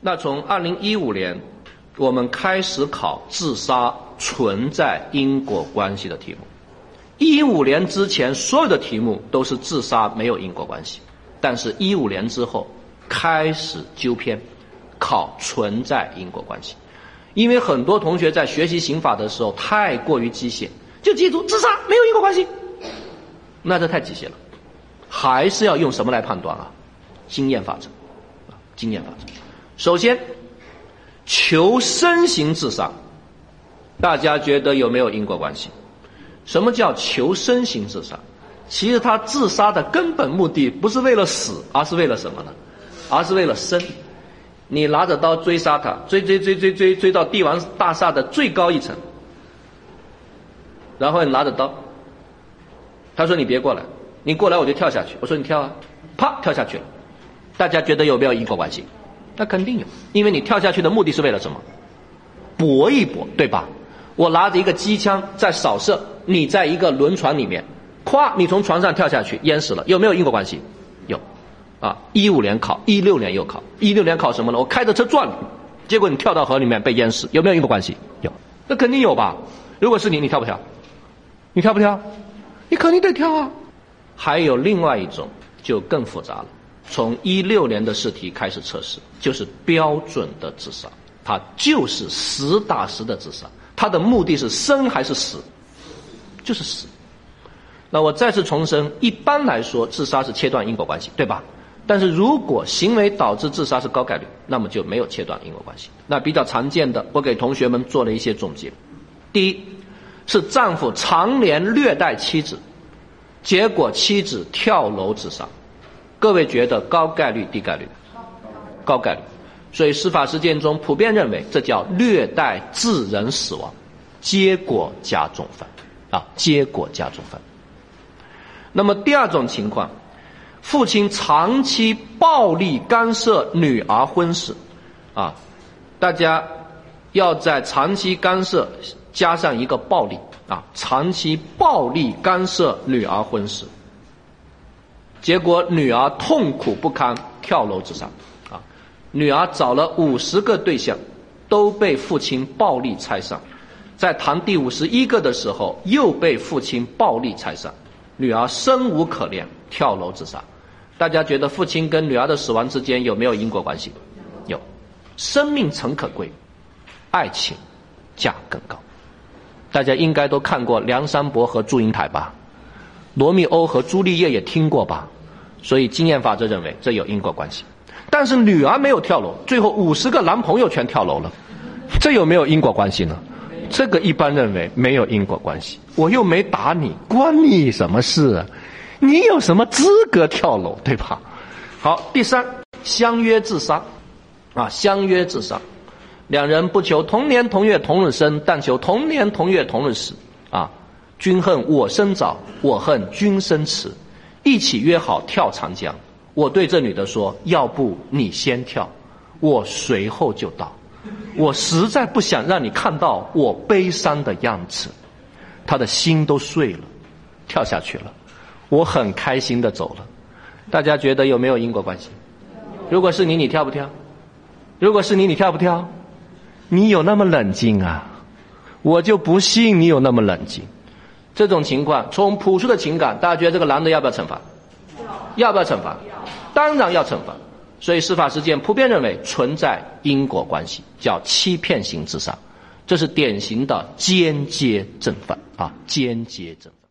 那从二零一五年，我们开始考自杀存在因果关系的题目。一五年之前，所有的题目都是自杀没有因果关系，但是一五年之后开始纠偏，考存在因果关系。因为很多同学在学习刑法的时候太过于机械，就记住自杀没有因果关系，那这太机械了，还是要用什么来判断啊？经验法则，啊，经验法则。首先，求生型自杀，大家觉得有没有因果关系？什么叫求生型自杀？其实他自杀的根本目的不是为了死，而是为了什么呢？而是为了生。你拿着刀追杀他，追追追追追追到帝王大厦的最高一层，然后你拿着刀，他说你别过来，你过来我就跳下去。我说你跳啊，啪跳下去了。大家觉得有没有因果关系？那肯定有，因为你跳下去的目的是为了什么？搏一搏，对吧？我拿着一个机枪在扫射，你在一个轮船里面，咵，你从船上跳下去淹死了，有没有因果关系？有。啊，一五年考，一六年又考，一六年考什么呢？我开着车撞你，结果你跳到河里面被淹死，有没有因果关系？有。那肯定有吧？如果是你，你跳不跳？你跳不跳？你肯定得跳啊。还有另外一种，就更复杂了。从一六年的试题开始测试，就是标准的自杀，它就是实打实的自杀。它的目的是生还是死？就是死。那我再次重申，一般来说，自杀是切断因果关系，对吧？但是如果行为导致自杀是高概率，那么就没有切断因果关系。那比较常见的，我给同学们做了一些总结。第一，是丈夫常年虐待妻子，结果妻子跳楼自杀。各位觉得高概率低概率？高概率，所以司法实践中普遍认为这叫虐待致人死亡，结果加重犯啊，结果加重犯。那么第二种情况，父亲长期暴力干涉女儿婚事，啊，大家要在长期干涉加上一个暴力啊，长期暴力干涉女儿婚事。结果女儿痛苦不堪，跳楼自杀。啊，女儿找了五十个对象，都被父亲暴力拆散。在谈第五十一个的时候，又被父亲暴力拆散。女儿生无可恋，跳楼自杀。大家觉得父亲跟女儿的死亡之间有没有因果关系？有。生命诚可贵，爱情价更高。大家应该都看过梁山伯和祝英台吧？罗密欧和朱丽叶也听过吧？所以经验法则认为这有因果关系，但是女儿没有跳楼，最后五十个男朋友全跳楼了，这有没有因果关系呢？这个一般认为没有因果关系。我又没打你，关你什么事啊？你有什么资格跳楼，对吧？好，第三，相约自杀，啊，相约自杀，两人不求同年同月同日生，但求同年同月同日死，啊，君恨我生早，我恨君生迟。一起约好跳长江，我对这女的说：“要不你先跳，我随后就到。”我实在不想让你看到我悲伤的样子。她的心都碎了，跳下去了。我很开心的走了。大家觉得有没有因果关系？如果是你，你跳不跳？如果是你，你跳不跳？你有那么冷静啊？我就不信你有那么冷静。这种情况，从朴素的情感，大家觉得这个男的要不要惩罚？要不要惩罚？当然要惩罚。所以司法实践普遍认为存在因果关系，叫欺骗型自杀，这是典型的间接正犯啊，间接正犯。